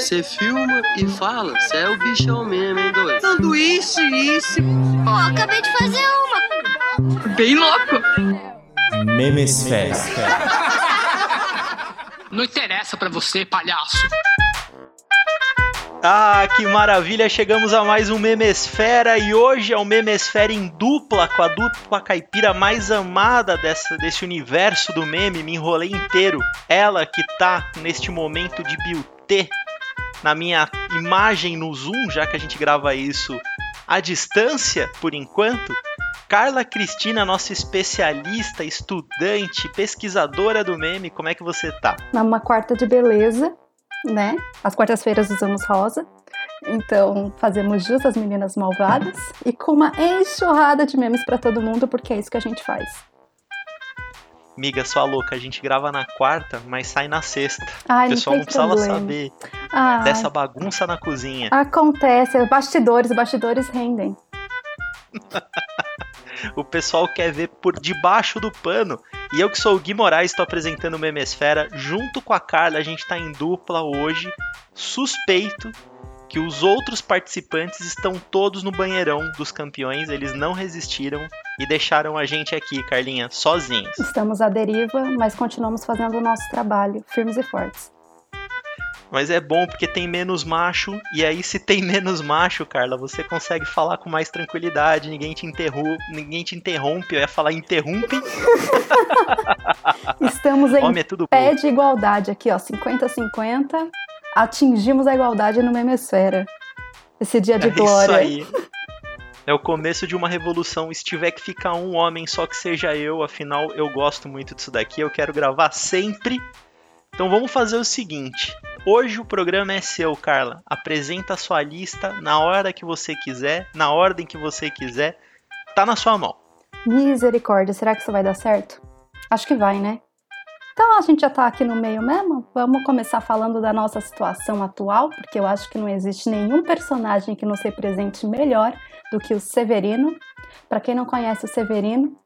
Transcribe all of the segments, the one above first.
Você filma e fala, você é o bichão mesmo, hein, doido? Sanduíche, isso. Pô, acabei de fazer uma. Bem louco. Memesfera. Não interessa pra você, palhaço. Ah, que maravilha! Chegamos a mais um Memesfera e hoje é o Memesfera em dupla com a dupla caipira mais amada dessa, desse universo do meme. Me enrolei inteiro. Ela que tá neste momento de beauty na minha imagem no Zoom, já que a gente grava isso à distância por enquanto. Carla Cristina, nossa especialista, estudante, pesquisadora do meme, como é que você tá? Numa quarta de beleza, né? As quartas-feiras usamos rosa. Então, fazemos jus às meninas malvadas e com uma enxurrada de memes para todo mundo, porque é isso que a gente faz. Miga, sua louca, a gente grava na quarta, mas sai na sexta. Ai, o pessoal não, não precisava saber Ai, dessa bagunça na cozinha. Acontece, bastidores, bastidores rendem. O pessoal quer ver por debaixo do pano. E eu que sou o Gui Moraes, estou apresentando o Memesfera. Junto com a Carla, a gente está em dupla hoje. Suspeito que os outros participantes estão todos no banheirão dos campeões. Eles não resistiram e deixaram a gente aqui, Carlinha, sozinhos. Estamos à deriva, mas continuamos fazendo o nosso trabalho, firmes e fortes. Mas é bom porque tem menos macho. E aí, se tem menos macho, Carla, você consegue falar com mais tranquilidade. Ninguém te interrompe. Ninguém te interrompe. Eu ia falar interrompe. Estamos em Homem é pé bom. de igualdade aqui, ó, 50-50. Atingimos a igualdade no Memesfera. Esse dia de É glória. isso aí. É o começo de uma revolução. Se tiver que ficar um homem, só que seja eu, afinal eu gosto muito disso daqui, eu quero gravar sempre. Então vamos fazer o seguinte. Hoje o programa é seu, Carla. Apresenta a sua lista na hora que você quiser, na ordem que você quiser. Tá na sua mão. Misericórdia, será que isso vai dar certo? Acho que vai, né? Então a gente já tá aqui no meio mesmo. Vamos começar falando da nossa situação atual, porque eu acho que não existe nenhum personagem que nos represente melhor do que o Severino. Para quem não conhece o Severino,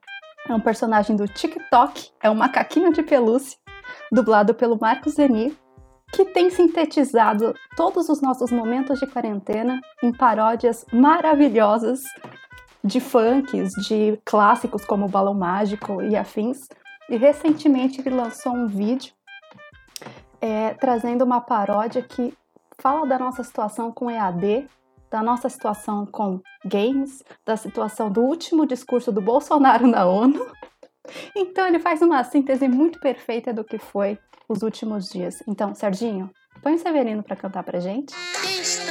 é um personagem do TikTok, é um macaquinho de pelúcia, dublado pelo Marcos Zeni, que tem sintetizado todos os nossos momentos de quarentena em paródias maravilhosas de funks, de clássicos como Balão Mágico e afins. E recentemente ele lançou um vídeo é, trazendo uma paródia que fala da nossa situação com EAD, da nossa situação com games, da situação do último discurso do Bolsonaro na ONU. Então ele faz uma síntese muito perfeita do que foi os últimos dias. Então, Serginho, põe o Severino para cantar pra gente. Testando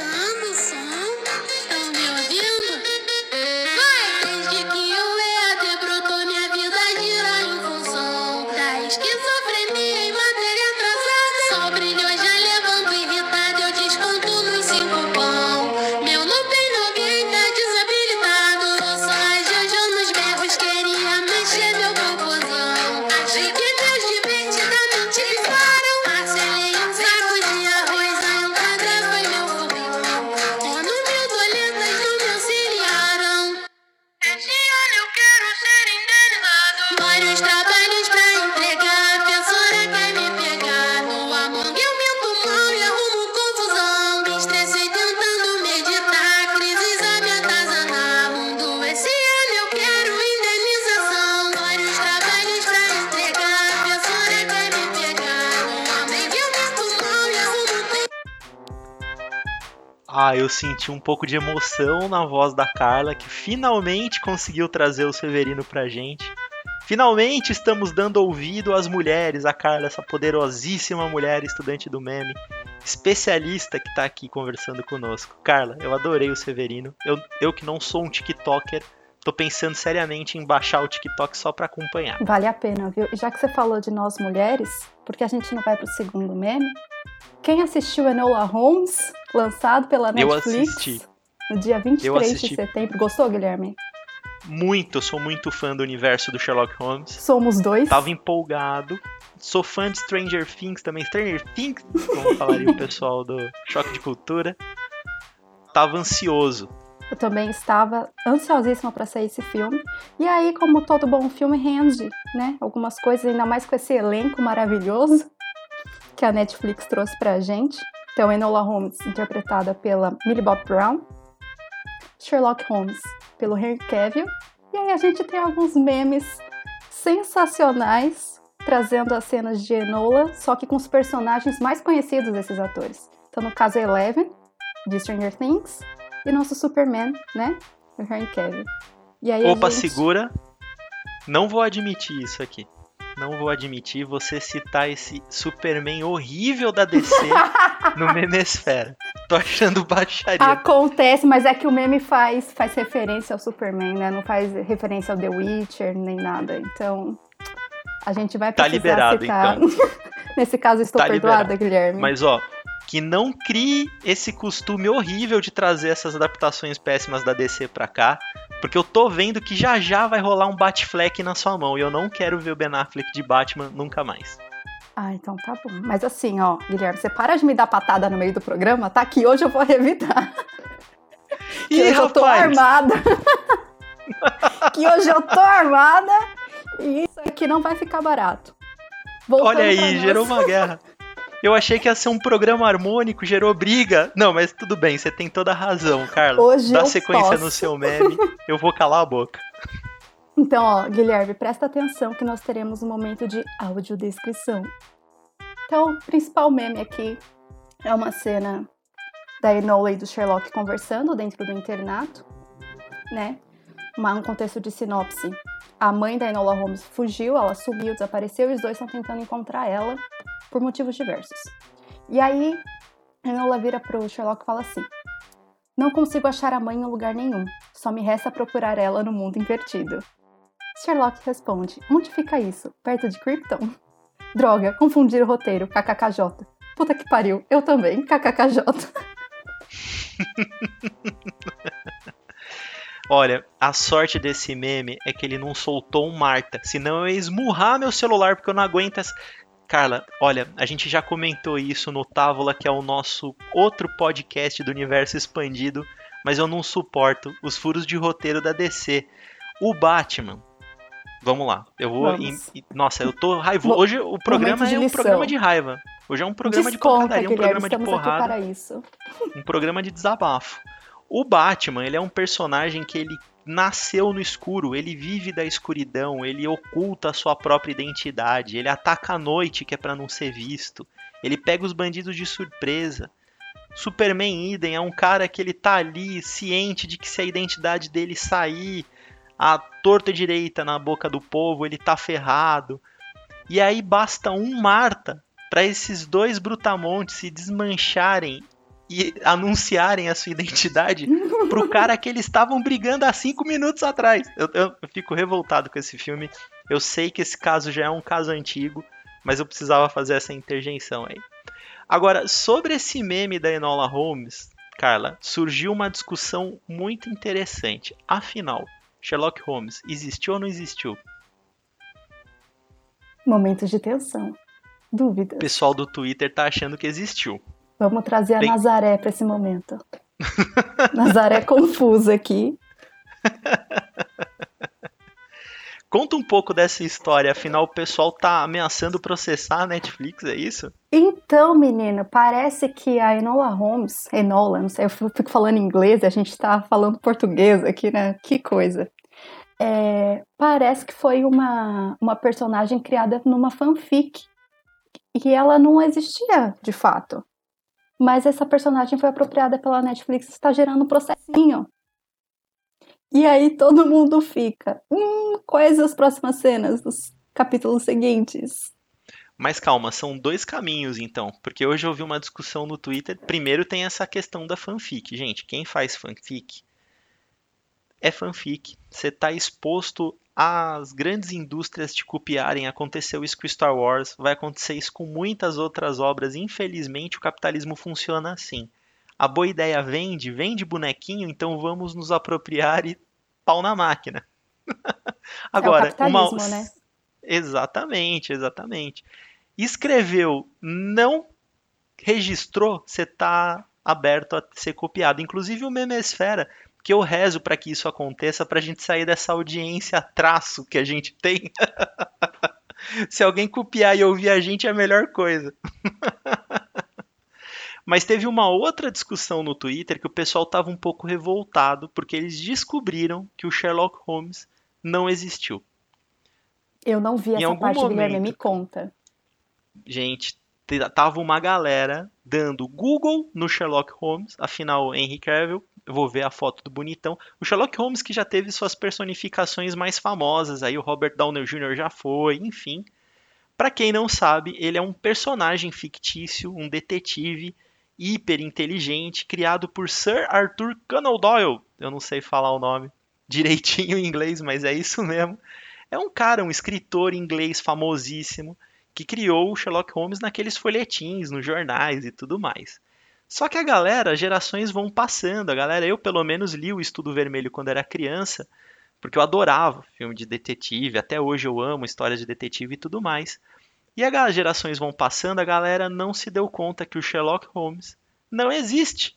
eu senti um pouco de emoção na voz da Carla, que finalmente conseguiu trazer o Severino pra gente. Finalmente estamos dando ouvido às mulheres, a Carla, essa poderosíssima mulher estudante do meme, especialista que tá aqui conversando conosco. Carla, eu adorei o Severino. Eu, eu que não sou um TikToker, tô pensando seriamente em baixar o TikTok só pra acompanhar. Vale a pena, viu? E já que você falou de nós mulheres, porque a gente não vai pro segundo meme? Quem assistiu Enola Holmes, lançado pela Eu Netflix assisti. no dia 23 Eu assisti. de setembro? Gostou, Guilherme? Muito, eu sou muito fã do universo do Sherlock Holmes. Somos dois. Tava empolgado. Sou fã de Stranger Things também. Stranger Things, como falaria o pessoal do Choque de Cultura. Tava ansioso. Eu também estava ansiosíssima para sair esse filme. E aí, como todo bom filme, rende, né? Algumas coisas, ainda mais com esse elenco maravilhoso que a Netflix trouxe pra gente. Então, Enola Holmes, interpretada pela Millie Bob Brown. Sherlock Holmes, pelo Henry Cavill. E aí a gente tem alguns memes sensacionais trazendo as cenas de Enola, só que com os personagens mais conhecidos desses atores. Então, no caso, Eleven, de Stranger Things, e nosso Superman, né? O Henry Cavill. E aí Opa, gente- segura. Não vou admitir isso aqui. Não vou admitir você citar esse Superman horrível da DC no Memesfera. Tô achando baixaria. Acontece, mas é que o meme faz, faz referência ao Superman, né? Não faz referência ao The Witcher, nem nada. Então, a gente vai Tá precisar liberado, citar. então. Nesse caso, estou Tá perdoada, Guilherme. Mas ó, que não crie esse costume horrível de trazer essas adaptações péssimas da DC pra cá, porque eu tô vendo que já já vai rolar um Batfleck na sua mão e eu não quero ver o Ben Affleck de Batman nunca mais. Ah, então tá bom. Mas assim, ó, Guilherme, você para de me dar patada no meio do programa, tá? Que hoje eu vou revidar. Que Ih, hoje eu tô rapaz! armada. que hoje eu tô armada. E isso aqui não vai ficar barato. Voltando Olha aí, gerou uma guerra. Eu achei que ia ser um programa harmônico, gerou briga. Não, mas tudo bem, você tem toda a razão, Carla. Hoje Dá eu sequência posso. no seu meme, eu vou calar a boca. Então, ó, Guilherme, presta atenção que nós teremos um momento de audiodescrição. Então, o principal meme aqui é uma cena da Enola e do Sherlock conversando dentro do internato, né? Uma- um contexto de sinopse. A mãe da Enola Holmes fugiu, ela sumiu, desapareceu e os dois estão tentando encontrar ela por motivos diversos. E aí, Enola vira pro Sherlock e fala assim: Não consigo achar a mãe em lugar nenhum, só me resta procurar ela no mundo invertido. Sherlock responde: Onde fica isso? Perto de Krypton? Droga, confundir o roteiro, kkkj. Puta que pariu, eu também, kkkj. Olha, a sorte desse meme é que ele não soltou um Marta, senão eu ia esmurrar meu celular porque eu não aguento essa. Carla, olha, a gente já comentou isso no Távola, que é o nosso outro podcast do universo expandido, mas eu não suporto os furos de roteiro da DC. O Batman. Vamos lá, eu vou. Vamos. em- nossa, eu tô raivoso. Hoje o programa de é um programa de raiva. Hoje é um programa de Desconta, porradaria, um Guilherme, programa de porrada para isso. um programa de desabafo. O Batman, ele é um personagem que ele nasceu no escuro, ele vive da escuridão, ele oculta a sua própria identidade, ele ataca à noite, que é pra não ser visto. Ele pega os bandidos de surpresa. Superman Idem é um cara que ele tá ali ciente de que se a identidade dele sair à torta direita na boca do povo, ele tá ferrado. E aí basta um Marta para esses dois brutamontes se desmancharem e anunciarem a sua identidade pro cara que eles estavam brigando há cinco minutos atrás. Eu, eu- eu fico revoltado com esse filme. Eu sei que esse caso já é um caso antigo, mas eu precisava fazer essa interjeição aí. Agora, sobre esse meme da Enola Holmes, Carla, surgiu uma discussão muito interessante. Afinal, Sherlock Holmes existiu ou não existiu? Momentos de tensão. Dúvidas. O pessoal do Twitter tá achando que existiu. Vamos trazer a Nazaré para esse momento. Nazaré confusa aqui. Conta um pouco dessa história, afinal o pessoal tá ameaçando processar a Netflix, é isso? Então, menino, parece que a Enola Holmes, Enola, não sei, eu fico falando inglês e a gente tá falando português aqui, né? Que coisa. É, parece que foi uma, uma personagem criada numa fanfic. E ela não existia, de fato. Mas essa personagem foi apropriada pela Netflix está gerando um processinho. E aí todo mundo fica, hum, quais as próximas cenas dos capítulos seguintes? Mas calma, são dois caminhos então, porque hoje eu vi uma discussão no Twitter. Primeiro tem essa questão da fanfic, gente. Quem faz fanfic é fanfic. Você está exposto às grandes indústrias te copiarem. Aconteceu isso com Star Wars, vai acontecer isso com muitas outras obras. Infelizmente, o capitalismo funciona assim. A boa ideia vende, vende bonequinho, então vamos nos apropriar e pau na máquina. Agora, é o capitalismo, uma... né? Exatamente, exatamente. Escreveu, não registrou, você tá aberto a ser copiado. Inclusive o Memesfera, que eu rezo para que isso aconteça, para a gente sair dessa audiência traço que a gente tem. Se alguém copiar e ouvir a gente é a melhor coisa. Mas teve uma outra discussão no Twitter que o pessoal tava um pouco revoltado porque eles descobriram que o Sherlock Holmes não existiu. Eu não vi Em essa parte, Guilherme, momento. me conta. Gente, te- tava uma galera dando Google no Sherlock Holmes, afinal, Henry Cavill, vou ver a foto do bonitão. O Sherlock Holmes que já teve suas personificações mais famosas, aí o Robert Downey Jr. já foi, enfim. Pra quem não sabe, ele é um personagem fictício, um detetive hiper inteligente, criado por Sir Arthur Conan Doyle. Eu não sei falar o nome direitinho em inglês, mas é isso mesmo. É um cara, um escritor inglês famosíssimo, que criou o Sherlock Holmes naqueles folhetins, nos jornais e tudo mais. Só que a galera, gerações vão passando. A galera, eu pelo menos li o Estudo Vermelho quando era criança, porque eu adorava filme de detetive. Até hoje eu amo histórias de detetive e tudo mais. E as gerações vão passando, a galera não se deu conta que o Sherlock Holmes não existe.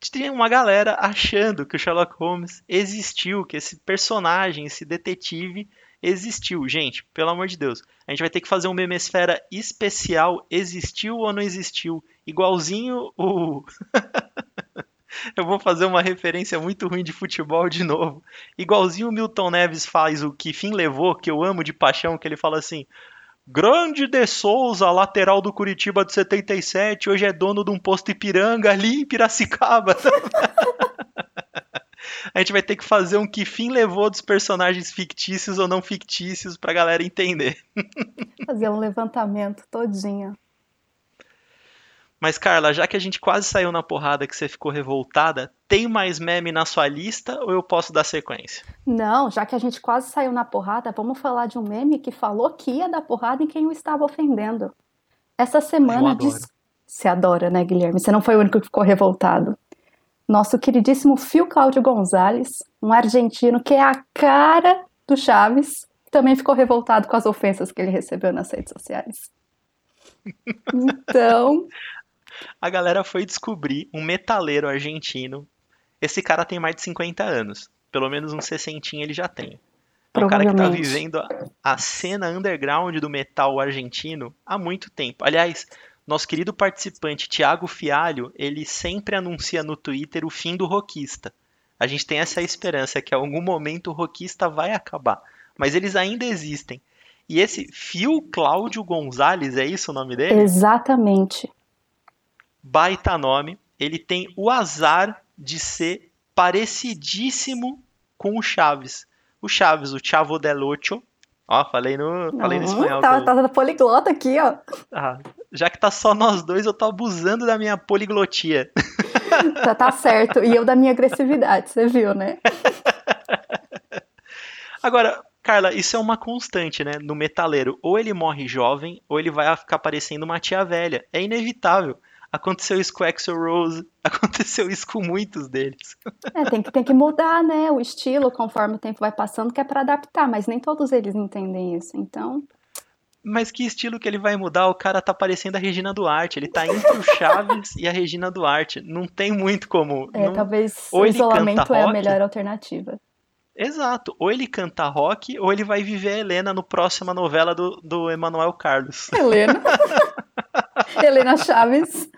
Tinha uma galera achando que o Sherlock Holmes existiu, que esse personagem, esse detetive existiu. Gente, pelo amor de Deus, a gente vai ter que fazer um memesfera especial, existiu ou não existiu, igualzinho o Eu vou fazer uma referência muito ruim de futebol de novo. Igualzinho o Milton Neves faz o que fim levou, que eu amo de paixão, que ele fala assim: Grande De Souza, lateral do Curitiba de 77, hoje é dono de um posto Ipiranga ali em Piracicaba. A gente vai ter que fazer um que fim levou dos personagens fictícios ou não fictícios pra galera entender. Fazer um levantamento todinho. Mas, Carla, já que a gente quase saiu na porrada que você ficou revoltada, tem mais meme na sua lista ou eu posso dar sequência? Não, já que a gente quase saiu na porrada, vamos falar de um meme que falou que ia dar porrada em quem o estava ofendendo. Essa semana. Diz... Você adora, né, Guilherme? Você não foi o único que ficou revoltado. Nosso queridíssimo Phil Cláudio Gonzalez, um argentino que é a cara do Chaves, também ficou revoltado com as ofensas que ele recebeu nas redes sociais. Então, A galera foi descobrir um metaleiro argentino. Esse cara tem mais de 50 anos. Pelo menos uns 60 ele já tem. É um cara que tá vivendo a, a cena underground do metal argentino há muito tempo. Aliás, nosso querido participante Thiago Fialho, ele sempre anuncia no Twitter o fim do rockista. A gente tem essa esperança que em algum momento o rockista vai acabar. Mas eles ainda existem. E esse Phil Cláudio Gonzalez, é isso o nome dele? exatamente. baita nome. Ele tem o azar de ser parecidíssimo com o Chaves. O Chaves, o Chavo del Ocho. Ó, falei no, falei no espanhol. tá, pelo- tá poliglota aqui, ó. Ah, já que tá só nós dois, eu tô abusando da minha poliglotia. Tá, tá certo. E eu da minha agressividade, você viu, né? Agora, Carla, isso é uma constante, né? No metaleiro, ou ele morre jovem, ou ele vai ficar parecendo uma tia velha. É inevitável. Aconteceu isso com o Axel Rose, aconteceu isso com muitos deles. É, tem que, tem que mudar, né, o estilo conforme o tempo vai passando, que é para adaptar, mas nem todos eles entendem isso. Então, Mas que estilo que ele vai mudar? O cara tá parecendo a Regina Duarte. Ele tá entre o Chaves e a Regina Duarte. Não tem muito como. é, não- talvez o isolamento é a melhor alternativa. Exato. Ou ele canta rock, ou ele vai viver a Helena no próxima novela do, do Emanuel Carlos. Helena. Helena Chaves.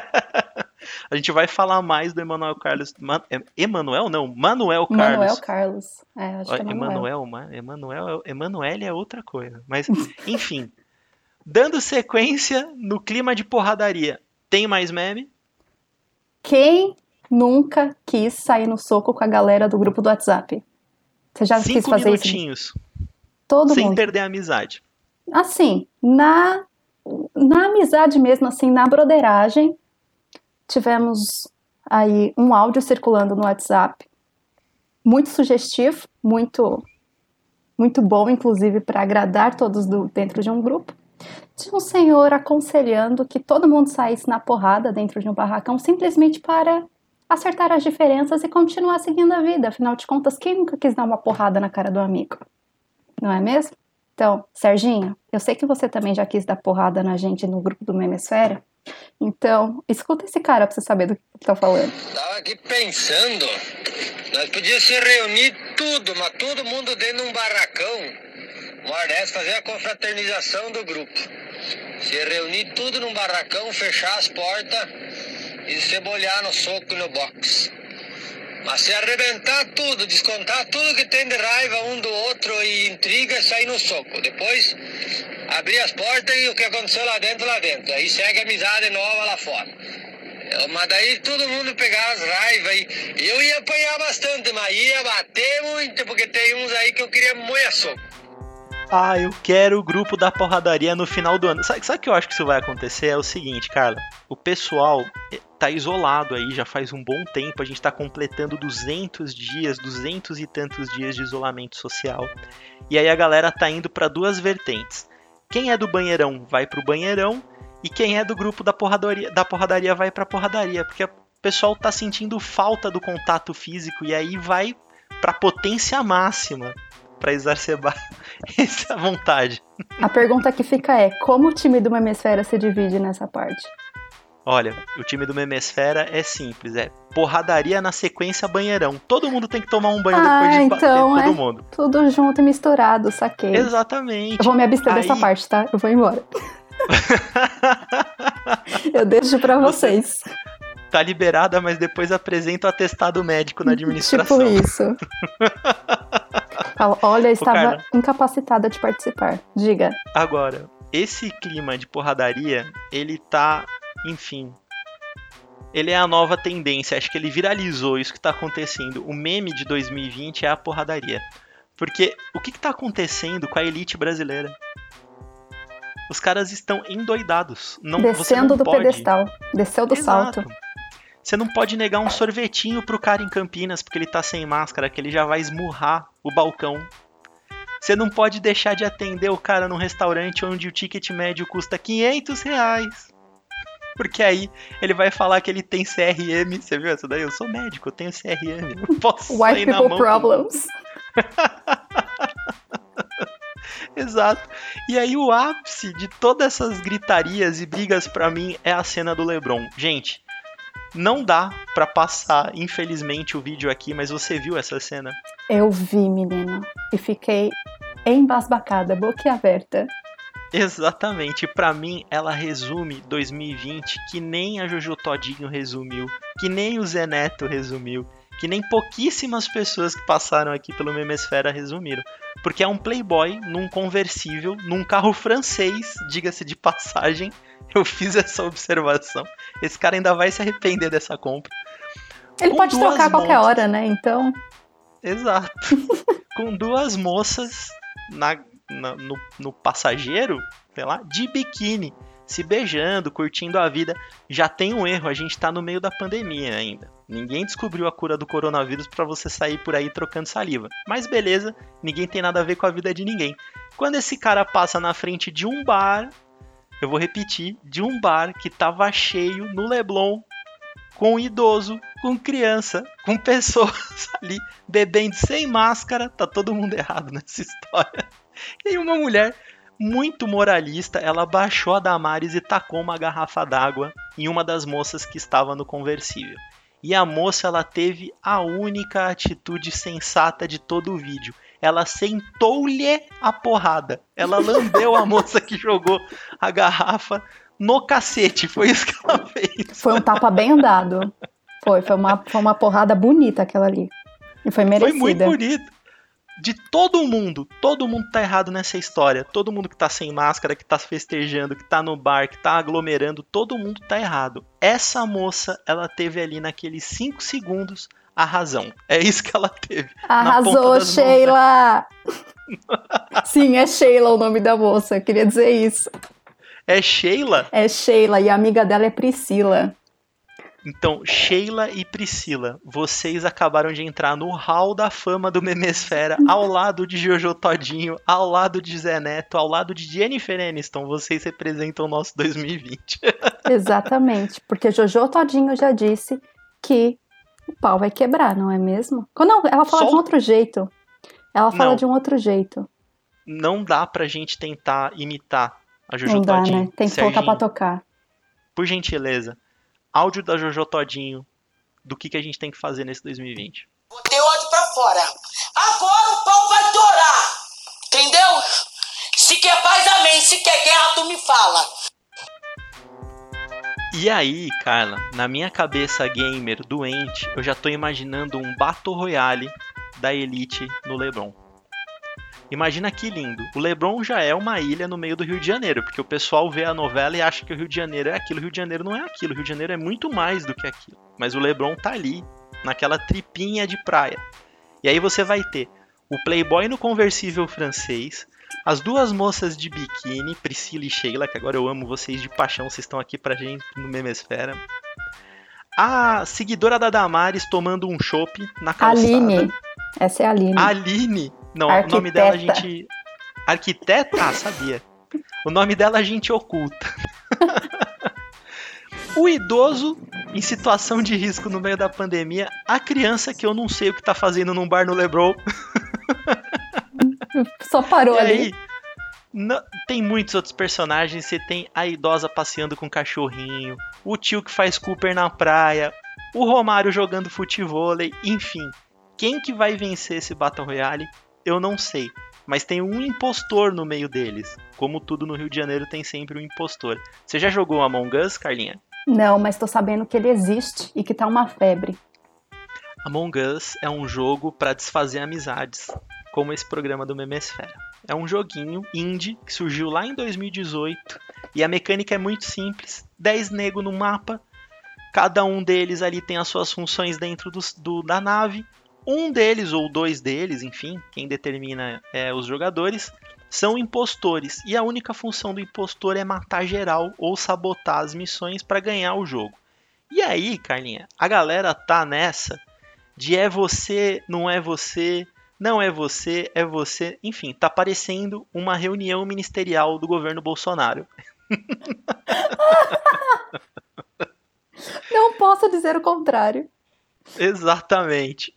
A gente vai falar mais do Emanuel Carlos. Ma- é- Emanuel? Não, Manuel Carlos. Manuel Carlos. É, acho que é. Emanuel, Ma- Emanuel, Emanuele é outra coisa. Mas, enfim. Dando sequência no clima de porradaria. Tem mais meme? Quem nunca quis sair no soco com a galera do grupo do WhatsApp? Você já quis Cinco fazer isso? minutinhos. Todo sem mundo. perder a amizade. Assim, na, na amizade mesmo, assim, na broderagem, tivemos aí um áudio circulando no WhatsApp, muito sugestivo, muito, muito bom, inclusive, para agradar todos do, dentro de um grupo. De um senhor aconselhando que todo mundo saísse na porrada dentro de um barracão simplesmente para acertar as diferenças e continuar seguindo a vida. Afinal de contas, quem nunca quis dar uma porrada na cara do amigo? Não é mesmo? Então, Serginho, eu sei que você também já quis dar porrada na gente no grupo do Memesfera. Então, escuta esse cara pra você saber do que eu tô falando. Tava aqui pensando, nós podíamos se reunir tudo, mas todo mundo dentro de um barracão. uma dessa, fazer a confraternização do grupo. Se reunir tudo num barracão, fechar as portas e se bolhar no soco e no box. Mas se arrebentar tudo, descontar tudo que tem de raiva um do outro e intriga, sair no soco. Depois abrir as portas e o que aconteceu lá dentro, lá dentro. Aí segue amizade nova lá fora. Eu- Mas daí todo mundo pegar as raivas e eu ia apanhar bastante, mas ia bater muito, porque tem uns aí que eu queria moer soco. Ah, eu quero o grupo da porradaria no final do ano. Sabe, sabe o que eu acho que isso vai acontecer? É o seguinte, Carla. O pessoal eh, tá isolado aí já faz um bom tempo. A gente tá completando 200 dias, 200 e tantos dias de isolamento social. E aí a galera tá indo pra duas vertentes. Quem é do banheirão vai pro banheirão e quem é do grupo da porradaria, da porradaria vai pra porradaria, porque o pessoal tá sentindo falta do contato físico e aí vai pra potência máxima pra exacerbar essa vontade. A pergunta que fica é: como o time do Memesfera se divide nessa parte? Olha, o time do Memesfera é simples, é porradaria na sequência banheirão. Todo mundo tem que tomar um banho Ah, depois de bater então todo é. mundo. Tudo junto e misturado, saquei. Exatamente. Eu vou me abster dessa Aí- parte, tá? Eu vou embora. Eu deixo pra Você- vocês. Tá liberada, mas depois apresenta o atestado médico na administração. Tipo isso. Fala, Olha, estava incapacitada de participar. Diga. Agora, esse clima de porradaria, ele tá, enfim. Ele é a nova tendência, acho que ele viralizou isso que tá acontecendo. O meme de 2020 é a porradaria. Porque o que, que tá acontecendo com a elite brasileira? Os caras estão endoidados. Não, Descendo do pode. pedestal. Desceu do Exato. salto. Você não pode negar um sorvetinho pro cara em Campinas porque ele tá sem máscara, que ele já vai esmurrar o balcão. Você não pode deixar de atender o cara num restaurante onde o ticket médio custa 500 reais. Porque aí ele vai falar que ele tem CRM. Você viu essa daí? Eu sou médico, eu tenho CRM. Eu posso White sair people problems. Exato. E aí o ápice de todas essas gritarias e brigas pra mim é a cena do LeBron. Gente, não dá pra passar, infelizmente, o vídeo aqui, mas você viu essa cena? Eu vi, menino. E fiquei embasbacada, boquiaberta. Exatamente, pra mim ela resume 2020 que nem a Jojo Todinho resumiu, que nem o Zé Neto resumiu, que nem pouquíssimas pessoas que passaram aqui pelo Memesfera resumiram. Porque é um playboy num conversível, num carro francês, diga-se de passagem. Eu fiz essa observação. Esse cara ainda vai se arrepender dessa compra. Ele Com pode trocar a qualquer hora, né? Então, Exato. Com duas moças na, na- no, no passageiro, sei lá, de biquíni, se beijando, curtindo a vida. Já tem um erro, a gente tá no meio da pandemia ainda. Ninguém descobriu a cura do coronavírus pra você sair por aí trocando saliva. Mas beleza, ninguém tem nada a ver com a vida de ninguém. Quando esse cara passa na frente de um bar, eu vou repetir, de um bar que tava cheio no Leblon, com idoso, com criança, com pessoas ali bebendo sem máscara, tá todo mundo errado nessa história. E aí uma mulher muito moralista, ela baixou a Damares e tacou uma garrafa d'água em uma das moças que estava no conversível. E a moça ela teve a única atitude sensata de todo o vídeo. Ela sentou-lhe a porrada. Ela lambeu a moça que jogou a garrafa no cacete. Foi isso que ela fez. foi um tapa bem dado. Foi, foi uma, foi uma porrada bonita aquela ali. E foi Foi merecida. muito bonito. De todo mundo, todo mundo tá errado nessa história. Todo mundo que tá sem máscara, que tá festejando, que tá no bar, que tá aglomerando, todo mundo tá errado. Essa moça, ela teve ali naqueles 5 segundos a razão. É isso que ela teve. Arrasou, né? Sheila! Sim, é Sheila o nome da moça, eu queria dizer isso. É Sheila? É Sheila e a amiga dela é Priscila. Então, Sheila e Priscila, vocês acabaram de entrar no hall da fama do Memesfera, ao lado de Jojo Todinho, ao lado de Zé Neto, ao lado de Jennifer Aniston. Vocês representam o nosso 2020. Exatamente, porque Jojo Todinho já disse que o pau vai quebrar, não é mesmo? Não, ela fala Só de um outro jeito. Ela fala Não. de um outro jeito. Não dá pra gente tentar imitar a Jojo Não dá, Todinho. né? Tem que colocar Serginho, pra tocar. Por gentileza, áudio da Jojo Todinho do que, que a gente tem que fazer nesse 2020. Botei ódio pra fora. Agora o pau vai torar. Entendeu? se quer guerra, tu me fala. E aí, Carla, na minha cabeça gamer doente, eu já tô imaginando um Battle Royale da Elite no LeBron. Imagina que lindo. O LeBron já é uma ilha no meio do Rio de Janeiro, porque o pessoal vê a novela e acha que o Rio de Janeiro é aquilo. O Rio de Janeiro não é aquilo. O Rio de Janeiro é muito mais do que aquilo. Mas o LeBron tá ali, naquela tripinha de praia. E aí você vai ter o Playboy no conversível francês, as duas moças de biquíni, Priscila e Sheila, que agora eu amo vocês de paixão, vocês estão aqui pra gente no Memesfera. A seguidora da Damares tomando um chopp na calçada. Aline. Essa é a Aline. Aline. Não, o nome dela a gente. Arquiteta? Ah, sabia. O nome dela a gente oculta. o idoso em situação de risco no meio da pandemia. A criança que eu não sei o que tá fazendo num bar no Lebron. Só parou E ali. aí, não- tem muitos outros personagens. Você tem a idosa passeando com o cachorrinho, o tio que faz Cooper na praia, o Romário jogando futevôlei, enfim. Quem que vai vencer esse Battle Royale, eu não sei. Mas tem um impostor no meio deles. Como tudo no Rio de Janeiro tem sempre um impostor. Você já jogou Among Us, Carlinha? Não, mas tô sabendo que ele existe e que tá uma febre. Among Us é um jogo para desfazer amizades, como esse programa do Memesfera. É um joguinho indie que surgiu lá em 2018 e a mecânica é muito simples: 10 nego no mapa, cada um deles ali tem as suas funções dentro dos- do- da nave. Um deles ou dois deles, enfim, quem determina é os jogadores, são impostores e a única função do impostor é matar geral ou sabotar as missões para ganhar o jogo. E aí, Carlinha, a galera tá nessa de é você, não é você, não é você, é você. Enfim, tá parecendo uma reunião ministerial do governo Bolsonaro. Não posso dizer o contrário. Exatamente.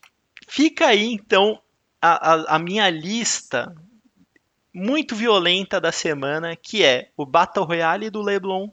Fica aí então a, a- a minha lista muito violenta da semana, que é o Battle Royale do Leblon.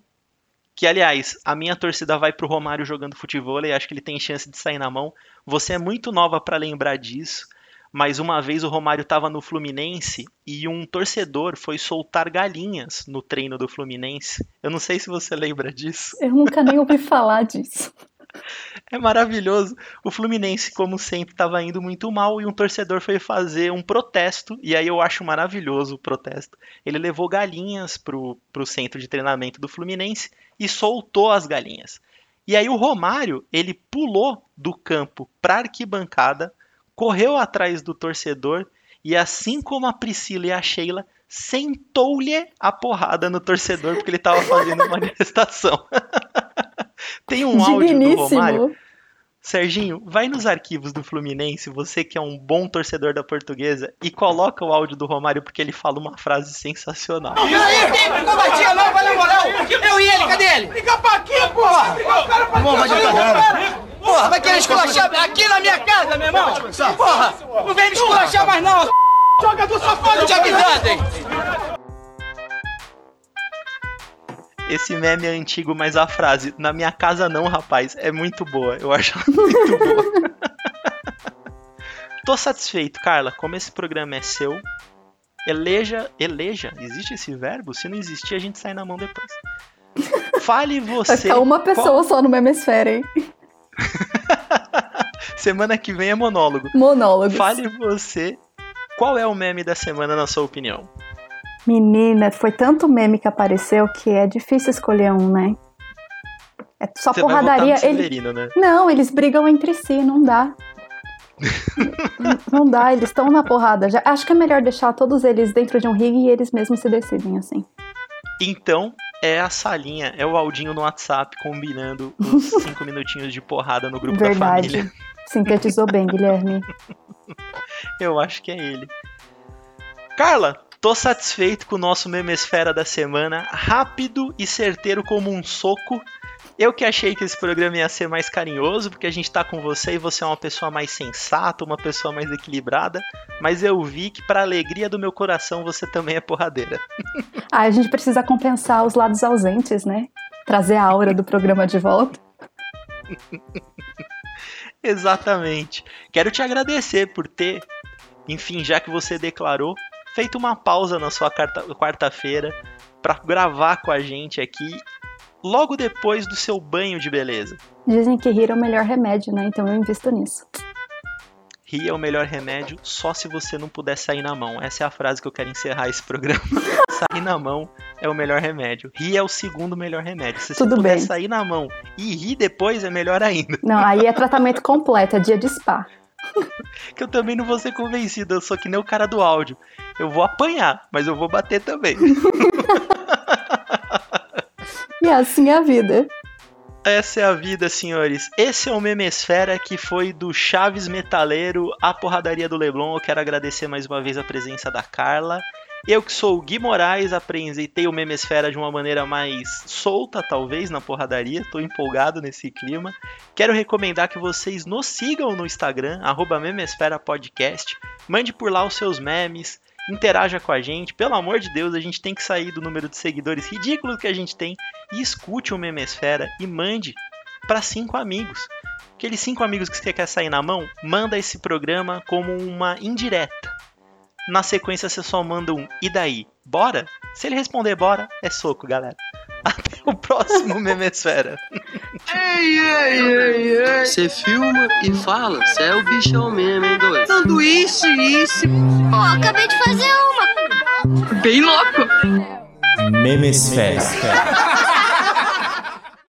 Que, aliás, a minha torcida vai pro Romário jogando futebol e acho que ele tem chance de sair na mão. Você é muito nova para lembrar disso, mas uma vez o Romário estava no Fluminense e um torcedor foi soltar galinhas no treino do Fluminense. Eu não sei se você lembra disso. Eu nunca nem ouvi falar disso. É maravilhoso. O Fluminense, como sempre, estava indo muito mal e um torcedor foi fazer um protesto. E aí eu acho maravilhoso o protesto. Ele levou galinhas pro, pro centro de treinamento do Fluminense e soltou as galinhas. E aí o Romário, ele pulou do campo pra arquibancada, correu atrás do torcedor e assim como a Priscila e a Sheila, sentou-lhe a porrada no torcedor porque ele estava fazendo manifestação. Tem um áudio do Romário. Serginho, vai nos arquivos do Fluminense, você que é um bom torcedor da portuguesa, e coloca o áudio do Romário porque ele fala uma frase sensacional. E aí, tem combatido não, vai na moral. Eu e ele, cadê ele? Liga pra quê, porra? Vamos, vai de Porra, vai querer esculachar aqui na minha casa, meu irmão? Porra, não vem me esculachar mais não. Jogador safado. Te avisando, hein? Esse meme é antigo, mas a frase, na minha casa não, rapaz, é muito boa. Eu acho ela muito boa. Tô satisfeito, Carla. Como esse programa é seu, eleja. Eleja? Existe esse verbo? Se não existir, a gente sai na mão depois. Fale Vai você. ficar uma qual- pessoa só no Memesfera, hein? Semana que vem é monólogo. Monólogos. Fale você. Qual é o meme da semana, na sua opinião? Menina, foi tanto meme que apareceu que é difícil escolher um, né? É só Você vai porradaria. no Ele... Severino, né? Não, eles brigam entre si, não dá. Não- dá, eles estão na porrada. Já, acho que é melhor deixar todos eles dentro de um ringue e eles mesmos se decidem assim. Então, é a salinha, é o Aldinho no WhatsApp combinando os cinco minutinhos de porrada no grupo da Verdade. família. Sintetizou bem, Guilherme. Eu acho que é ele. Carla, tô satisfeito com o nosso memesfera da semana, rápido e certeiro como um soco. Eu que achei que esse programa ia ser mais carinhoso, porque a gente tá com você e você é uma pessoa mais sensata, uma pessoa mais equilibrada, mas eu vi que para alegria do meu coração você também é porradeira. Ah, a gente precisa compensar os lados ausentes, né? Trazer a aura do programa de volta. Exatamente. Quero te agradecer por ter, enfim, já que você declarou, feito uma pausa na sua quarta- quarta-feira pra gravar com a gente aqui logo depois do seu banho de beleza. Dizem que rir é o melhor remédio, né? Então eu invisto nisso. Rir é o melhor remédio só se você não puder sair na mão. Essa é a frase que eu quero encerrar esse programa. sair na mão é o melhor remédio. Rir é o segundo melhor remédio. Se você Tudo puder bem. sair na mão e rir depois, é melhor ainda. Não, aí é tratamento completo, é dia de spa. Que eu também não vou ser convencido, eu sou que nem o cara do áudio. Eu vou apanhar, mas eu vou bater também. E assim é a vida. Essa é a vida, senhores. Esse é o Memesfera que foi do Chaves Metaleiro à Porradaria do Leblon. Eu quero agradecer mais uma vez a presença da Carla. Eu que sou o Gui Moraes, apresentei o Memesfera de uma maneira mais solta, talvez, na porradaria. Tô empolgado nesse clima. Quero recomendar que vocês nos sigam no Instagram, arroba Memesfera Podcast. Mande por lá os seus memes, interaja com a gente. Pelo amor de Deus, a gente tem que sair do número de seguidores ridículo que a gente tem e escute o Memesfera e mande para cinco amigos. Aqueles cinco amigos que você quer sair na mão, manda esse programa como uma indireta. Na sequência você só manda um e daí? Bora? Se ele responder bora, é soco, galera. Até o próximo Memesfera. Você filma e fala, cê é o bichão mesmo, hein, doido? Sanduíche, isso. Pô, acabei de fazer uma. Bem louco. Memesfera.